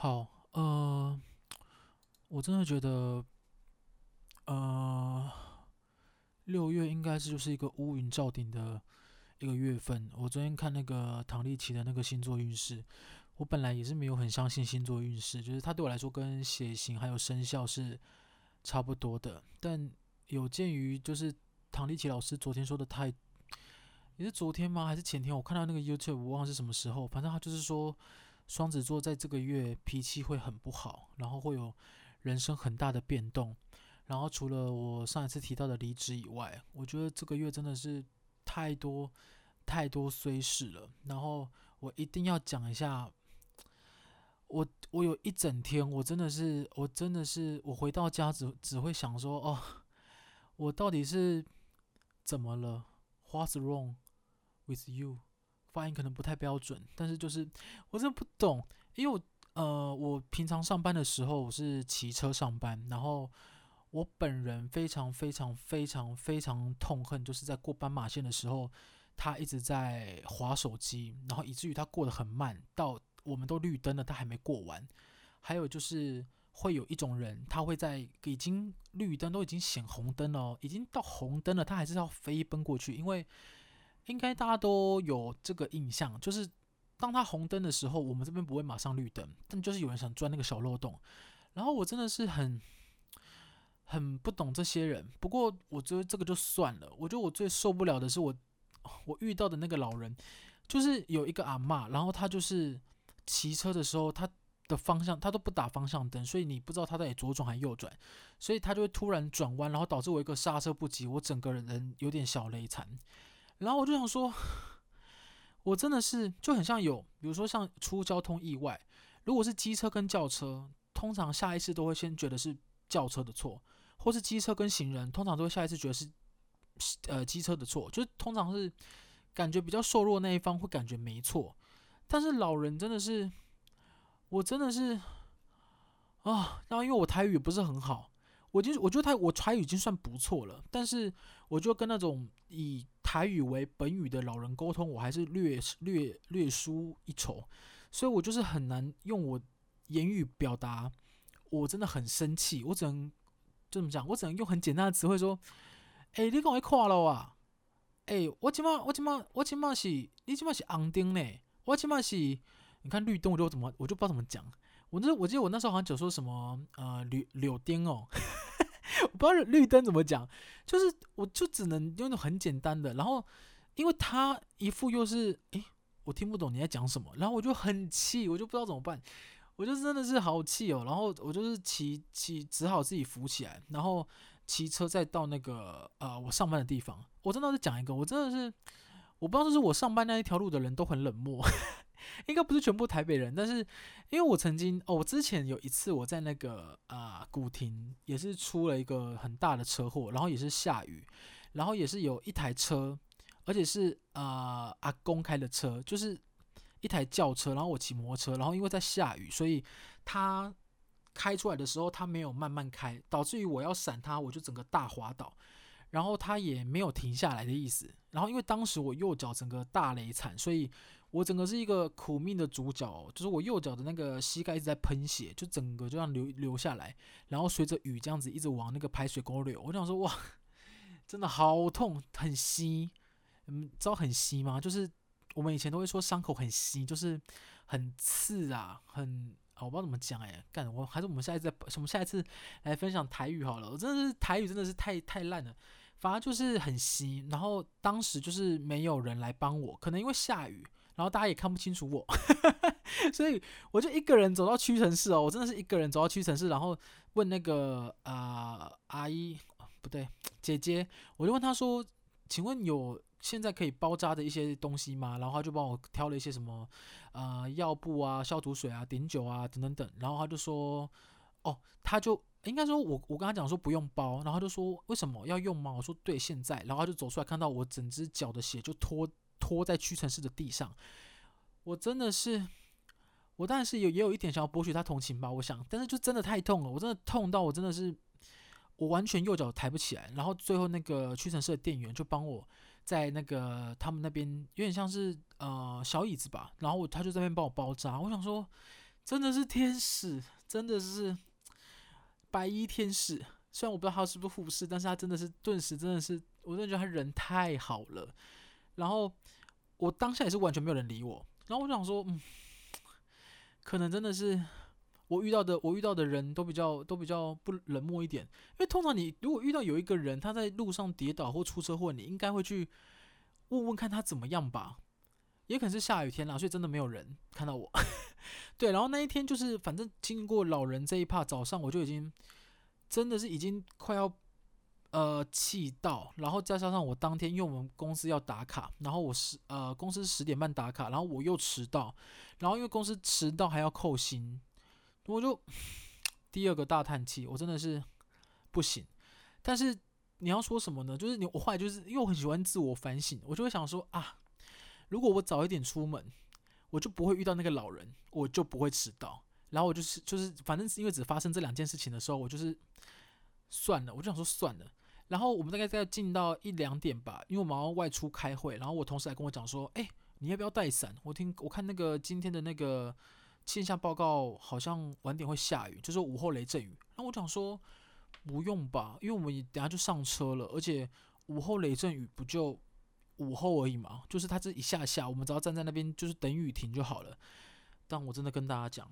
好，呃，我真的觉得，呃，六月应该是就是一个乌云罩顶的一个月份。我昨天看那个唐立淇的那个星座运势，我本来也是没有很相信星座运势，就是它对我来说跟血型还有生肖是差不多的。但有鉴于就是唐立淇老师昨天说的太，也是昨天吗？还是前天？我看到那个 YouTube，我忘了是什么时候，反正他就是说。双子座在这个月脾气会很不好，然后会有人生很大的变动。然后除了我上一次提到的离职以外，我觉得这个月真的是太多太多衰事了。然后我一定要讲一下，我我有一整天，我真的是我真的是我回到家只只会想说，哦，我到底是怎么了？What's wrong with you？发音可能不太标准，但是就是我真的不懂，因为我呃，我平常上班的时候我是骑车上班，然后我本人非常非常非常非常痛恨，就是在过斑马线的时候，他一直在划手机，然后以至于他过得很慢，到我们都绿灯了，他还没过完。还有就是会有一种人，他会在已经绿灯都已经显红灯了，已经到红灯了，他还是要飞奔过去，因为。应该大家都有这个印象，就是当他红灯的时候，我们这边不会马上绿灯，但就是有人想钻那个小漏洞。然后我真的是很很不懂这些人。不过我觉得这个就算了。我觉得我最受不了的是我我遇到的那个老人，就是有一个阿嬷，然后他就是骑车的时候，他的方向他都不打方向灯，所以你不知道他到底左转还是右转，所以他就会突然转弯，然后导致我一个刹车不及，我整个人有点小雷残。然后我就想说，我真的是就很像有，比如说像出交通意外，如果是机车跟轿车，通常下意识都会先觉得是轿车的错，或是机车跟行人，通常都会下意识觉得是呃机车的错，就通常是感觉比较瘦弱那一方会感觉没错，但是老人真的是，我真的是啊，然后因为我台语不是很好，我就我觉得他我台语已经算不错了，但是我就跟那种以台语为本语的老人沟通，我还是略略略输一筹，所以我就是很难用我言语表达，我真的很生气，我只能就这么讲，我只能用很简单的词汇说，哎、欸，你讲会跨了啊？哎、我起码我起码我起码是，你起码是红灯呢，我起码是，你看绿灯我就怎么我就不知道怎么讲，我那我记得我那时候好像就说什么呃绿柳丁哦。我不知道绿灯怎么讲，就是我就只能用那种很简单的，然后因为他一副又是诶，我听不懂你在讲什么，然后我就很气，我就不知道怎么办，我就真的是好气哦，然后我就是骑骑，只好自己扶起来，然后骑车再到那个呃我上班的地方，我真的是讲一个，我真的是我不知道是，是我上班那一条路的人都很冷漠。应该不是全部台北人，但是因为我曾经哦，我之前有一次我在那个啊、古亭也是出了一个很大的车祸，然后也是下雨，然后也是有一台车，而且是啊、阿公开的车，就是一台轿车，然后我骑摩托车，然后因为在下雨，所以他开出来的时候他没有慢慢开，导致于我要闪他，我就整个大滑倒，然后他也没有停下来的意思，然后因为当时我右脚整个大雷惨，所以。我整个是一个苦命的主角，哦就是我右脚的那个膝盖一直在喷血，就整个就这样流流下来，然后随着雨这样子一直往那个排水沟流。我想说，哇，真的好痛，很稀，嗯，知道很稀吗？就是我们以前都会说伤口很稀，就是很刺啊，很，我不知道怎么讲哎，干，我还是我们下一次再，我们下一次来分享台语好了。我真的是台语真的是太太烂了，反而就是很稀。然后当时就是没有人来帮我，可能因为下雨。然后大家也看不清楚我，所以我就一个人走到屈臣氏哦，我真的是一个人走到屈臣氏，然后问那个啊、阿姨不对姐姐，我就问她说，请问有现在可以包扎的一些东西吗？然后她就帮我挑了一些什么呃药布啊、消毒水啊、碘酒啊等等等，然后她就说哦，她就应该说我我跟她讲说不用包，然后她就说为什么要用吗？我说对，现在，然后她就走出来看到我整只脚的血就拖。拖在屈臣氏的地上，我真的是，我当然是有也有一点想要博取他同情吧，我想，但是就真的太痛了，我真的痛到我真的是，我完全右脚抬不起来，然后最后那个屈臣氏的店员就帮我在那个他们那边有点像是呃小椅子吧，然后他就在那边帮我包扎，我想说真的是天使，真的是白衣天使。虽然我不知道他是不是护士，但是他真的是顿时真的是，我真的觉得他人太好了。然后我当下也是完全没有人理我。然后我就想说，嗯，可能真的是我遇到的，我遇到的人都比较都比较不冷漠一点。因为通常你如果遇到有一个人他在路上跌倒或出车祸，你应该会去问问看他怎么样吧。也可能是下雨天啦，所以真的没有人看到我。对，然后那一天就是反正经过老人这一趴，早上我就已经。真的是已经快要呃气到，然后再加上我当天因为我们公司要打卡，然后我十呃公司十点半打卡，然后我又迟到，然后因为公司迟到还要扣薪，我就第二个大叹气，我真的是不行。但是你要说什么呢？就是你我后来就是因为我很喜欢自我反省，我就会想说啊，如果我早一点出门，我就不会遇到那个老人，我就不会迟到。然后我就是就是反正是因为只发生这两件事情的时候，我就是。算了，我就想说算了。然后我们大概在进到一两点吧，因为我们要外出开会。然后我同事还跟我讲说：“哎，你要不要带伞？我听我看那个今天的那个气象报告，好像晚点会下雨，就是午后雷阵雨。”然后我讲说：“不用吧，因为我们等下就上车了，而且午后雷阵雨不就午后而已嘛，就是它这一下下，我们只要站在那边就是等雨停就好了。”但我真的跟大家讲。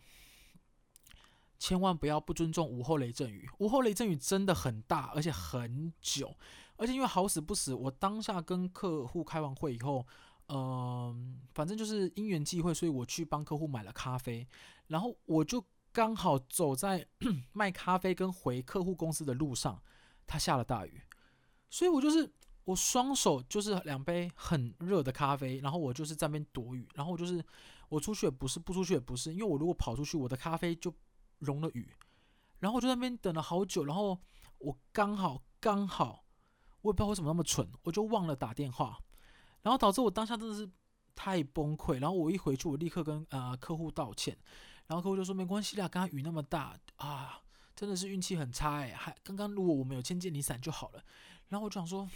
千万不要不尊重午后雷阵雨，午后雷阵雨真的很大，而且很久，而且因为好死不死，我当下跟客户开完会以后，嗯、反正就是因缘际会，所以我去帮客户买了咖啡，然后我就刚好走在 卖咖啡跟回客户公司的路上，它下了大雨，所以我就是我双手就是两杯很热的咖啡，然后我就是在那边躲雨，然后我就是我出去也不是，不出去也不是，因为我如果跑出去，我的咖啡就。融了雨，然后我就在那边等了好久，然后我刚好刚好，我也不知道为什么那么蠢，我就忘了打电话，然后导致我当下真的是太崩溃。然后我一回去，我立刻跟呃客户道歉，然后客户就说没关系啦，刚刚雨那么大啊，真的是运气很差哎，还刚刚如果我们有牵借你伞就好了。然后我就想说，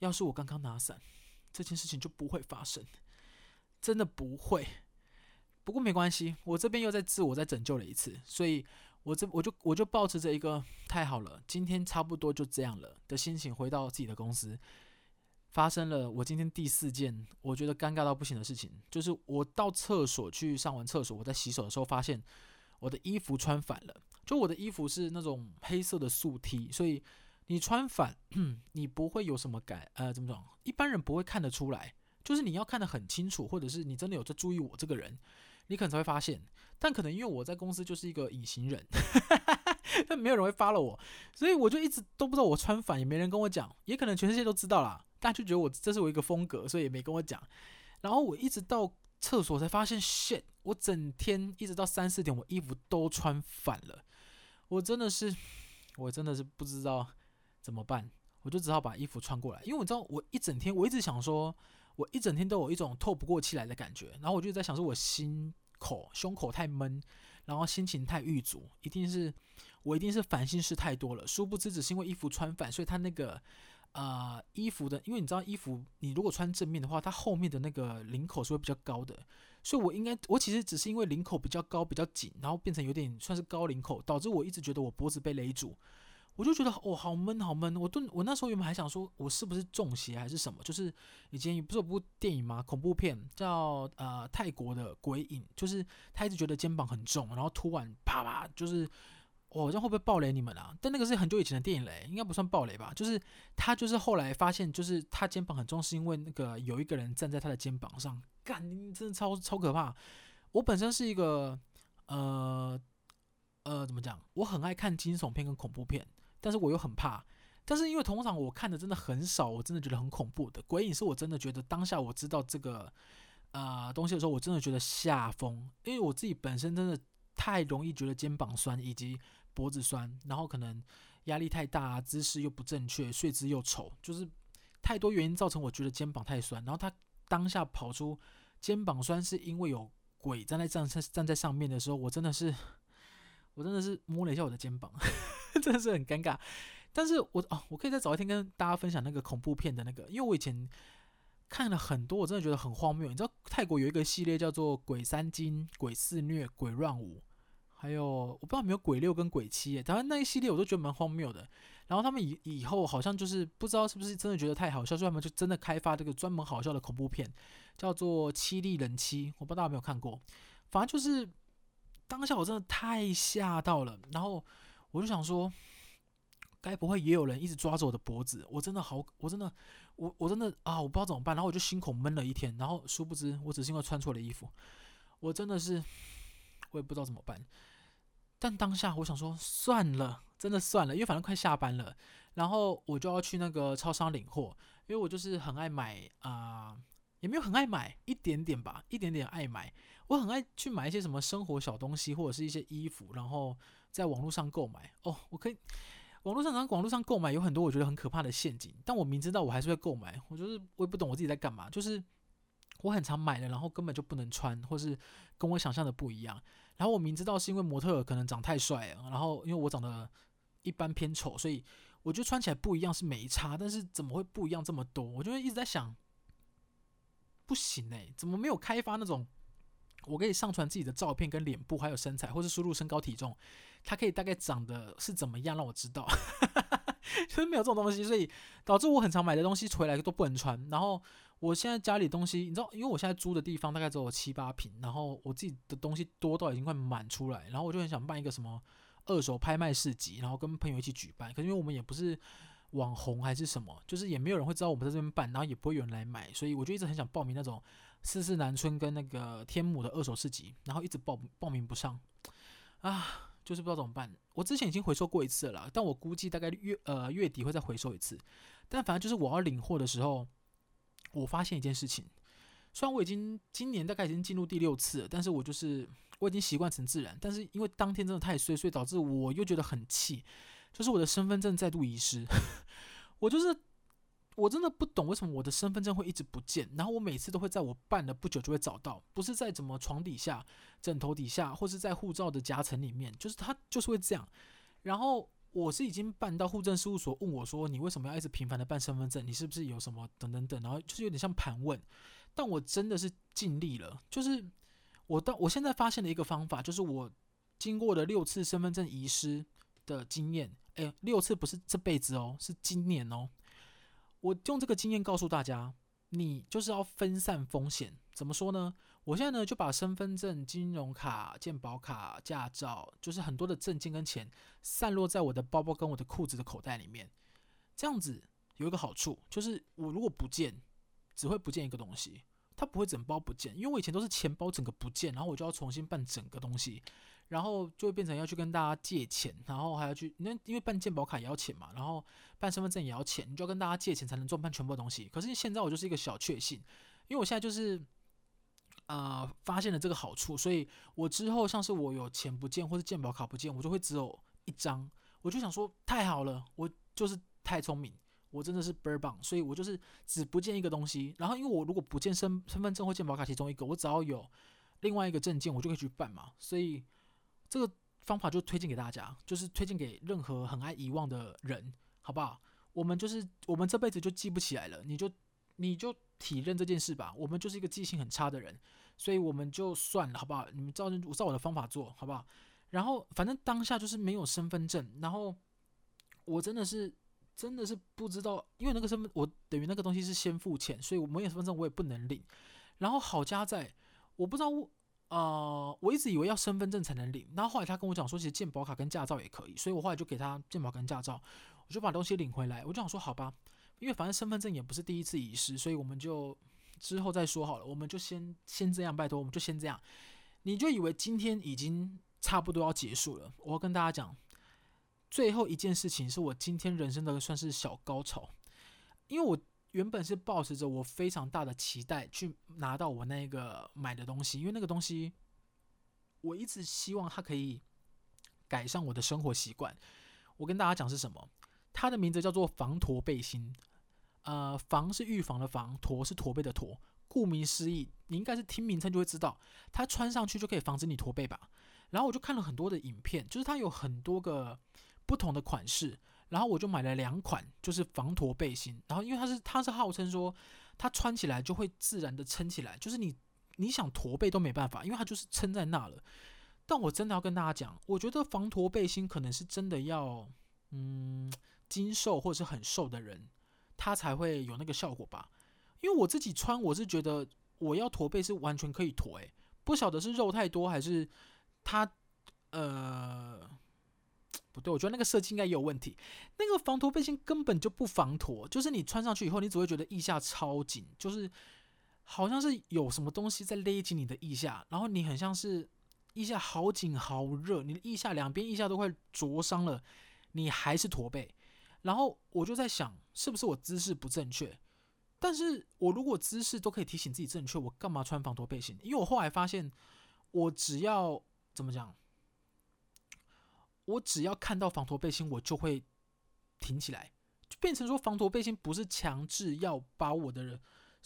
要是我刚刚拿伞，这件事情就不会发生，真的不会。不过没关系，我这边又在自我再拯救了一次，所以我这我就我就抱持着一个太好了，今天差不多就这样了的心情回到自己的公司，发生了我今天第四件我觉得尴尬到不行的事情，就是我到厕所去上完厕所，我在洗手的时候发现我的衣服穿反了，就我的衣服是那种黑色的素 T，所以你穿反，你不会有什么感，呃，怎么讲？一般人不会看得出来，就是你要看得很清楚，或者是你真的有在注意我这个人。你可能才会发现，但可能因为我在公司就是一个隐形人，但没有人会发了我，所以我就一直都不知道我穿反，也没人跟我讲，也可能全世界都知道啦，大家就觉得我这是我一个风格，所以也没跟我讲。然后我一直到厕所才发现，shit，我整天一直到三四点，我衣服都穿反了，我真的是，我真的是不知道怎么办，我就只好把衣服穿过来，因为我知道我一整天，我一直想说。我一整天都有一种透不过气来的感觉，然后我就在想说，我心口、胸口太闷，然后心情太郁卒，一定是我一定是烦心事太多了。殊不知只是因为衣服穿反，所以它那个呃衣服的，因为你知道衣服你如果穿正面的话，它后面的那个领口是会比较高的，所以我应该我其实只是因为领口比较高、比较紧，然后变成有点算是高领口，导致我一直觉得我脖子被勒住。我就觉得哦，好闷，好闷。我都我那时候原本还想说，我是不是中邪还是什么？就是以前不是有部电影吗？恐怖片叫呃泰国的鬼影，就是他一直觉得肩膀很重，然后突然啪啪，就是我这样会不会爆雷你们啊？但那个是很久以前的电影嘞，应该不算爆雷吧？就是他就是后来发现，就是他肩膀很重，是因为那个有一个人站在他的肩膀上，干，真的超超可怕。我本身是一个呃呃怎么讲？我很爱看惊悚片跟恐怖片。但是我又很怕，但是因为通常我看的真的很少，我真的觉得很恐怖的鬼影是我真的觉得当下我知道这个呃东西的时候，我真的觉得吓疯，因为我自己本身真的太容易觉得肩膀酸以及脖子酸，然后可能压力太大，姿势又不正确，睡姿又丑，就是太多原因造成我觉得肩膀太酸。然后他当下跑出肩膀酸是因为有鬼站在站站站在上面的时候，我真的是 我真的是摸了一下我的肩膀。真的是很尴尬，但是我哦，我可以再找一天跟大家分享那个恐怖片的那个，因为我以前看了很多，我真的觉得很荒谬。你知道泰国有一个系列叫做《鬼三惊》《鬼四虐》《鬼乱舞》，还有我不知道有没有《鬼六》跟《鬼七》耶。当然那一系列我都觉得蛮荒谬的。然后他们以以后好像就是不知道是不是真的觉得太好笑，所以他们就真的开发这个专门好笑的恐怖片，叫做《凄厉人妻》。我不知道大家有没有看过，反正就是当下我真的太吓到了。然后我就想说，该不会也有人一直抓着我的脖子？我真的好，我真的，我我真的啊，我不知道怎么办。然后我就心口闷了一天。然后殊不知，我只是因为穿错了衣服。我真的是，我也不知道怎么办。但当下我想说，算了。真的算了，因为反正快下班了，然后我就要去那个超商领货，因为我就是很爱买啊、也没有很爱买，一点点吧，一点点爱买。我很爱去买一些什么生活小东西，或者是一些衣服，然后在网络上购买。哦，我可以，网络上然后网络上购买有很多我觉得很可怕的陷阱，但我明知道我还是会购买。我就是我也不懂我自己在干嘛，就是我很常买的，然后根本就不能穿，或是跟我想象的不一样。然后我明知道是因为模特可能长太帅了，然后因为我长得。一般偏丑，所以我觉得穿起来不一样是没差，但是怎么会不一样这么多？我就一直在想，不行哎，怎么没有开发那种我可以上传自己的照片跟脸部还有身材，或是输入身高体重，它可以大概长得是怎么样让我知道？就是没有这种东西，所以导致我很常买的东西回来都不能穿。然后我现在家里东西，你知道，因为我现在租的地方大概只有七八平，然后我自己的东西多到已经快满出来，然后我就很想办一个什么。二手拍卖市集，然后跟朋友一起举办。可是因为我们也不是网红还是什么，就是也没有人会知道我们在这边办，然后也不会有人来买，所以我就一直很想报名那种四四南村跟那个天母的二手市集，然后一直报报名不上啊，就是不知道怎么办。我之前已经回收过一次了，但我估计大概月呃月底会再回收一次。但反正就是我要领货的时候，我发现一件事情，虽然我已经今年大概已经进入第六次了，但是我就是。我已经习惯成自然，但是因为当天真的太衰，所以导致我又觉得很气，就是我的身份证再度遗失。我就是我真的不懂为什么我的身份证会一直不见，然后我每次都会在我办了不久就会找到，不是在怎么床底下、枕头底下，或是在护照的夹层里面，就是它就是会这样。然后我是已经办到户政事务所问我说：“你为什么要一直频繁的办身份证？你是不是有什么等等等？”然后就是有点像盘问，但我真的是尽力了，就是。我到我现在发现了一个方法，就是我经过了六次身份证遗失的经验，诶，六次不是这辈子哦，是今年哦。我用这个经验告诉大家，你就是要分散风险。怎么说呢？我现在呢就把身份证、金融卡、健保卡、驾照，就是很多的证件跟钱散落在我的包包跟我的裤子的口袋里面。这样子有一个好处，就是我如果不见，只会不见一个东西。它不会整包不见，因为我以前都是钱包整个不见，然后我就要重新办整个东西，然后就会变成要去跟大家借钱，然后还要去那因为办健保卡也要钱嘛，然后办身份证也要钱，你就要跟大家借钱才能赚办全部的东西。可是现在我就是一个小确幸，因为我现在就是啊、发现了这个好处，所以我之后像是我有钱不见或是健保卡不见，我就会只有一张，我就想说太好了，我就是太聪明。我真的是倍儿棒，所以我就是只不见一个东西。然后，因为我如果不见身身份证或健保卡其中一个，我只要有另外一个证件，我就可以去办嘛。所以这个方法就推荐给大家，就是推荐给任何很爱遗忘的人，好不好？我们就是我们这辈子就记不起来了，你就你就体认这件事吧。我们就是一个记性很差的人，所以我们就算了，好不好？你们照我照我的方法做好不好？然后反正当下就是没有身份证，然后我真的是。真的是不知道，因为那个身份，我等于那个东西是先付钱，所以我没有身份证，我也不能领。然后好家在，我不知道，呃，我一直以为要身份证才能领。然后后来他跟我讲说，其实健保卡跟驾照也可以，所以我后来就给他健保跟驾照，我就把东西领回来。我就想说，好吧，因为反正身份证也不是第一次遗失，所以我们就之后再说好了。我们就先先这样，拜托，我们就先这样。你就以为今天已经差不多要结束了？我要跟大家讲。最后一件事情是我今天人生的算是小高潮，因为我原本是抱持着我非常大的期待去拿到我那个买的东西，因为那个东西我一直希望它可以改善我的生活习惯。我跟大家讲是什么？它的名字叫做防驼背心。呃，防是预防的防，驼是驼背的驼。顾名思义，你应该是听名称就会知道，它穿上去就可以防止你驼背吧。然后我就看了很多的影片，就是它有很多个。不同的款式，然后我就买了两款，就是防驼背心。然后因为它是它是号称说它穿起来就会自然的撑起来，就是你你想驼背都没办法，因为它就是撑在那了。但我真的要跟大家讲，我觉得防驼背心可能是真的要，嗯，精瘦或者是很瘦的人，它才会有那个效果吧。因为我自己穿，我是觉得我要驼背是完全可以驼，诶，不晓得是肉太多还是它，呃。不对，我觉得那个设计应该也有问题。那个防驼背心根本就不防驼，就是你穿上去以后，你只会觉得腋下超紧，就是好像是有什么东西在勒紧你的腋下，然后你很像是腋下好紧好热，你的腋下两边腋下都快灼伤了，你还是驼背。然后我就在想，是不是我姿势不正确？但是我如果姿势都可以提醒自己正确，我干嘛穿防驼背心？因为我后来发现，我只要怎么讲？我只要看到防驼背心，我就会挺起来，就变成说防驼背心不是强制要把我的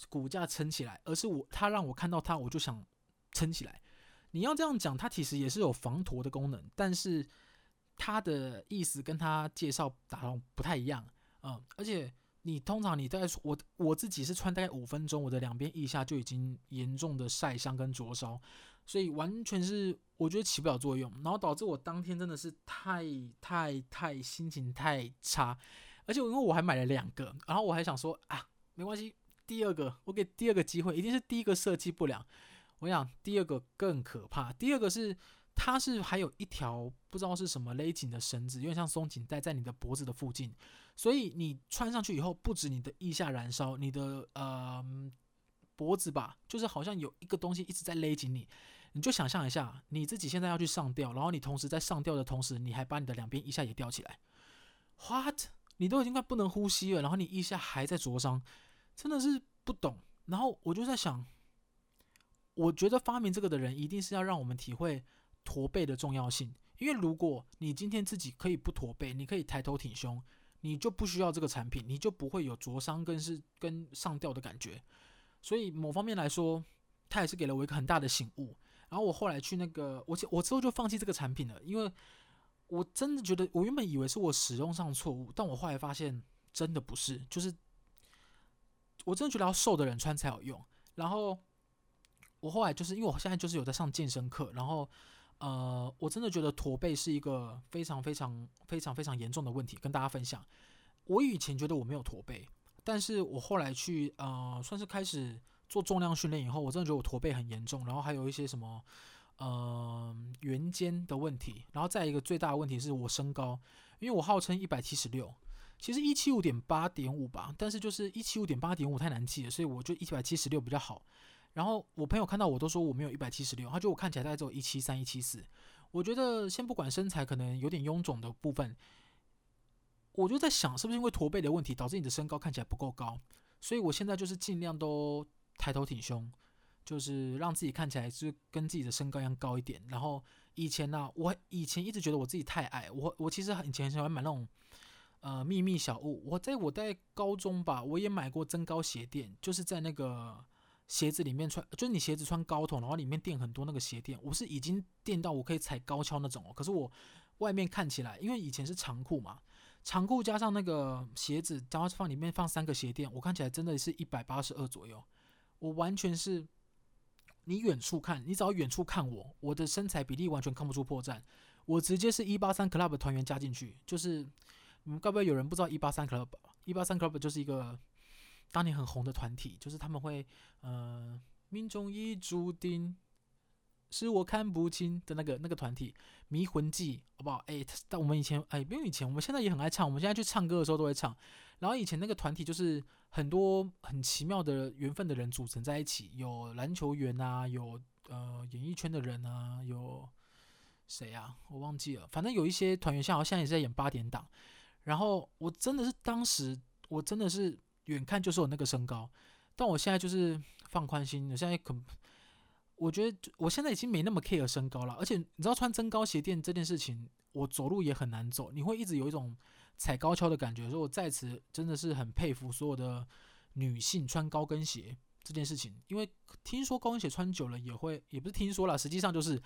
骨架撑起来，而是我他让我看到它，我就想撑起来。你要这样讲，它其实也是有防驼的功能，但是它的意思跟它介绍打动不太一样，嗯，而且你通常你大概我我自己是穿大概五分钟，我的两边腋下就已经严重的晒伤跟灼烧。所以完全是我觉得起不了作用，然后导致我当天真的是太太太心情太差，而且因为我还买了两个，然后我还想说啊，没关系，第二个我给第二个机会，一定是第一个设计不良。我想第二个更可怕，第二个是它是还有一条不知道是什么勒紧的绳子，有点像松紧带在你的脖子的附近，所以你穿上去以后，不止你的腋下燃烧，你的呃脖子吧，就是好像有一个东西一直在勒紧你。你就想象一下，你自己现在要去上吊，然后你同时在上吊的同时，你还把你的两边腋下也吊起来，what？你都已经快不能呼吸了，然后你腋下还在灼伤，真的是不懂。然后我就在想，我觉得发明这个的人一定是要让我们体会驼背的重要性，因为如果你今天自己可以不驼背，你可以抬头挺胸，你就不需要这个产品，你就不会有灼伤跟是跟上吊的感觉。所以某方面来说，它也是给了我一个很大的醒悟。然后我后来去那个，我我之后就放弃这个产品了，因为我真的觉得，我原本以为是我使用上错误，但我后来发现真的不是，就是我真的觉得要瘦的人穿才有用。然后我后来就是因为我现在就是有在上健身课，然后呃，我真的觉得驼背是一个非常非常非常非常严重的问题，跟大家分享。我以前觉得我没有驼背，但是我后来去呃，算是开始。做重量训练以后，我真的觉得我驼背很严重，然后还有一些什么，呃，圆肩的问题，然后再一个最大的问题是我身高，因为我号称一百七十六，其实一七五点八点五吧，但是就是一七五点八点五太难记了，所以我就一百七十六比较好。然后我朋友看到我都说我没有一百七十六，他觉得我看起来大概只有一七三、一七四。我觉得先不管身材可能有点臃肿的部分，我就在想是不是因为驼背的问题导致你的身高看起来不够高，所以我现在就是尽量都。抬头挺胸，就是让自己看起来是跟自己的身高一样高一点。然后以前呢、我以前一直觉得我自己太矮，我我其实以前很喜欢买那种呃秘密小物。我在我在高中吧，我也买过增高鞋垫，就是在那个鞋子里面穿，就是你鞋子穿高筒，然后里面垫很多那个鞋垫。我是已经垫到我可以踩高跷那种哦。可是我外面看起来，因为以前是长裤嘛，长裤加上那个鞋子，然后放里面放三个鞋垫，我看起来真的是一百八十二左右。我完全是，你远处看，你只要远处看我，我的身材比例完全看不出破绽。我直接是一八三 club 团员加进去，就是，嗯，该不会有人不知道一八三 club？一八三 club 就是一个当年很红的团体，就是他们会，呃，命中已注定。是我看不清的那个那个团体《迷魂记》，好不好？哎，但我们以前哎，不用以前，我们现在也很爱唱。我们现在去唱歌的时候都会唱。然后以前那个团体就是很多很奇妙的缘分的人组成在一起，有篮球员啊，有呃演艺圈的人啊，有谁啊？我忘记了。反正有一些团员，像好像现在也是在演八点档。然后我真的是当时我真的是远看就是我那个身高，但我现在就是放宽心，我现在可。我觉得我现在已经没那么 care 身高了，而且你知道穿增高鞋垫这件事情，我走路也很难走，你会一直有一种踩高跷的感觉。所以我在此真的是很佩服所有的女性穿高跟鞋这件事情，因为听说高跟鞋穿久了也会，也不是听说啦，实际上就是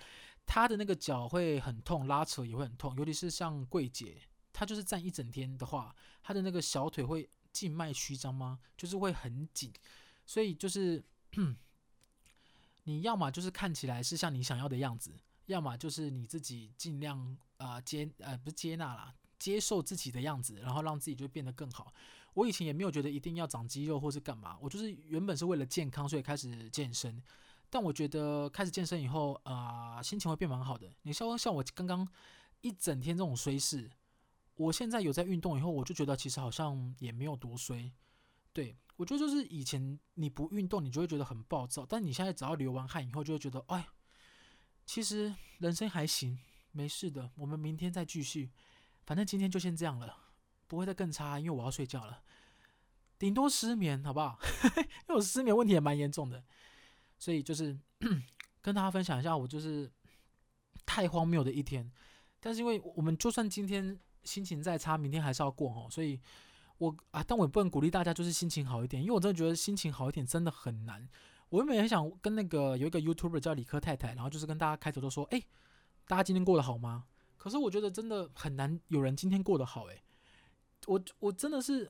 她的那个脚会很痛，拉扯也会很痛，尤其是像柜姐，她就是站一整天的话，她的那个小腿会静脉曲张吗？就是会很紧。所以就是，你要么就是看起来是像你想要的样子，要么就是你自己尽量啊、接呃不是接纳啦，接受自己的样子，然后让自己就变得更好。我以前也没有觉得一定要长肌肉或是干嘛，我就是原本是为了健康，所以开始健身。但我觉得开始健身以后，啊、心情会变蛮好的。你像像我刚刚一整天这种衰势，我现在有在运动以后，我就觉得其实好像也没有多衰。对，我觉得就是以前你不运动，你就会觉得很暴躁，但你现在只要流完汗以后，就会觉得，哎，其实人生还行，没事的。我们明天再继续，反正今天就先这样了，不会再更差，因为我要睡觉了，顶多失眠，好不好？因为我失眠问题也蛮严重的。所以就是 跟大家分享一下，我就是太荒谬的一天。但是因为我们就算今天心情再差，明天还是要过哦。所以我啊，但我也不能鼓励大家就是心情好一点，因为我真的觉得心情好一点真的很难。我原本很想跟那个有一个 YouTuber 叫理科太太，然后就是跟大家开头都说，哎，大家今天过得好吗？可是我觉得真的很难有人今天过得好。哎，我我真的是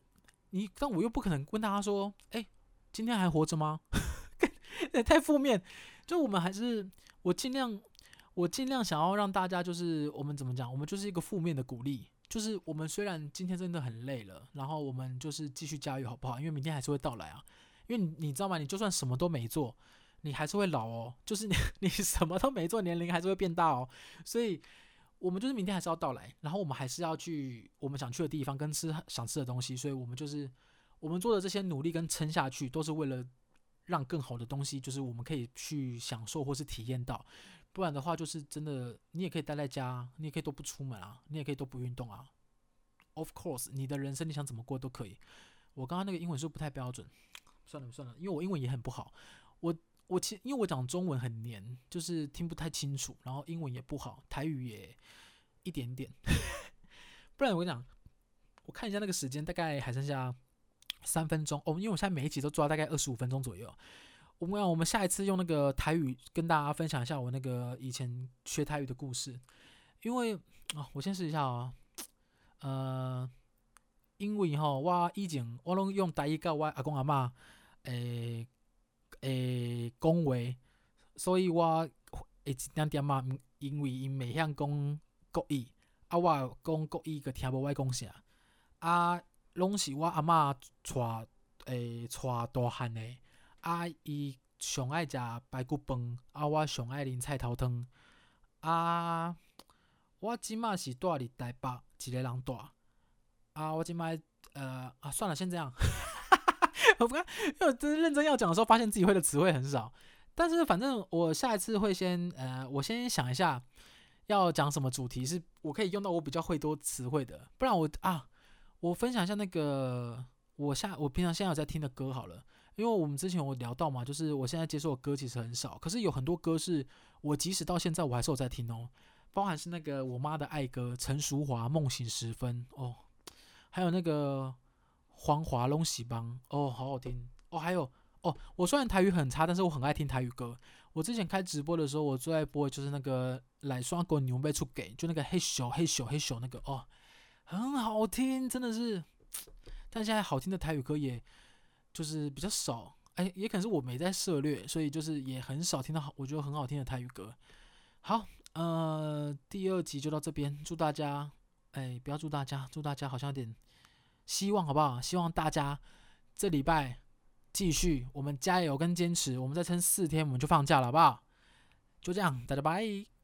你，但我又不可能问大家说，哎，今天还活着吗？太负面，就我们还是我尽量，我尽量想要让大家就是我们怎么讲，我们就是一个负面的鼓励，就是我们虽然今天真的很累了，然后我们就是继续加油好不好？因为明天还是会到来啊，因为你知道吗？你就算什么都没做，你还是会老哦，就是你 你什么都没做，年龄还是会变大哦，所以我们就是明天还是要到来，然后我们还是要去我们想去的地方跟吃想吃的东西，所以我们就是我们做的这些努力跟撑下去，都是为了。让更好的东西，就是我们可以去享受或是体验到，不然的话，就是真的，你也可以待在家，你也可以都不出门啊，你也可以都不运动啊。Of course，你的人生你想怎么过都可以。我刚刚那个英文是不是不太标准，算了算了，因为我英文也很不好。我我其因为我讲中文很黏，就是听不太清楚，然后英文也不好，台语也一点点。不然我跟你讲，我看一下那个时间，大概还剩下。三分钟哦，因为我现在每一集都抓大概二十五分钟左右。我们我们下一次用那个台语跟大家分享一下我那个以前学台语的故事。因为啊、我先试一下啊、哦，呃，因为吼，我以前我拢用台语教我阿公阿嬷诶诶讲话，所以我会一点点嘛，因为因未晓讲国语，啊，我讲国语个听无我讲啥啊。拢是我阿嬷带诶带大汉诶，啊伊上爱食排骨饭，啊我上爱啉菜头汤，啊我即马是住伫台北一个人住，啊我即马呃啊算了先这样，我不看，因为我真认真要讲的时候，发现自己会的词汇很少，但是反正我下一次会先呃我先想一下要讲什么主题是我可以用到我比较会多词汇的，不然我啊。我分享一下那个我下我平常现在有在听的歌好了，因为我们之前有聊到嘛，就是我现在接受的歌其实很少，可是有很多歌是我即使到现在我还是有在听哦，包含是那个我妈的爱歌陈淑樺《梦醒时分》哦，还有那个黄华龙喜邦哦，好好听哦，还有哦，我虽然台语很差，但是我很爱听台语歌。我之前开直播的时候，我最爱播的就是那个来双狗牛背出给，就那个嘿咻嘿咻嘿咻那个哦。很好听，真的是，但现在好听的台语歌也就是比较少，哎，也可能是我没在涉猎，所以就是也很少听到好，我觉得很好听的台语歌。好，呃，第二集就到这边，祝大家，哎，不要祝大家，祝大家好像有点希望，好不好？希望大家这礼拜继续，我们加油跟坚持，我们再撑四天，我们就放假了，好不好？就这样，大家拜。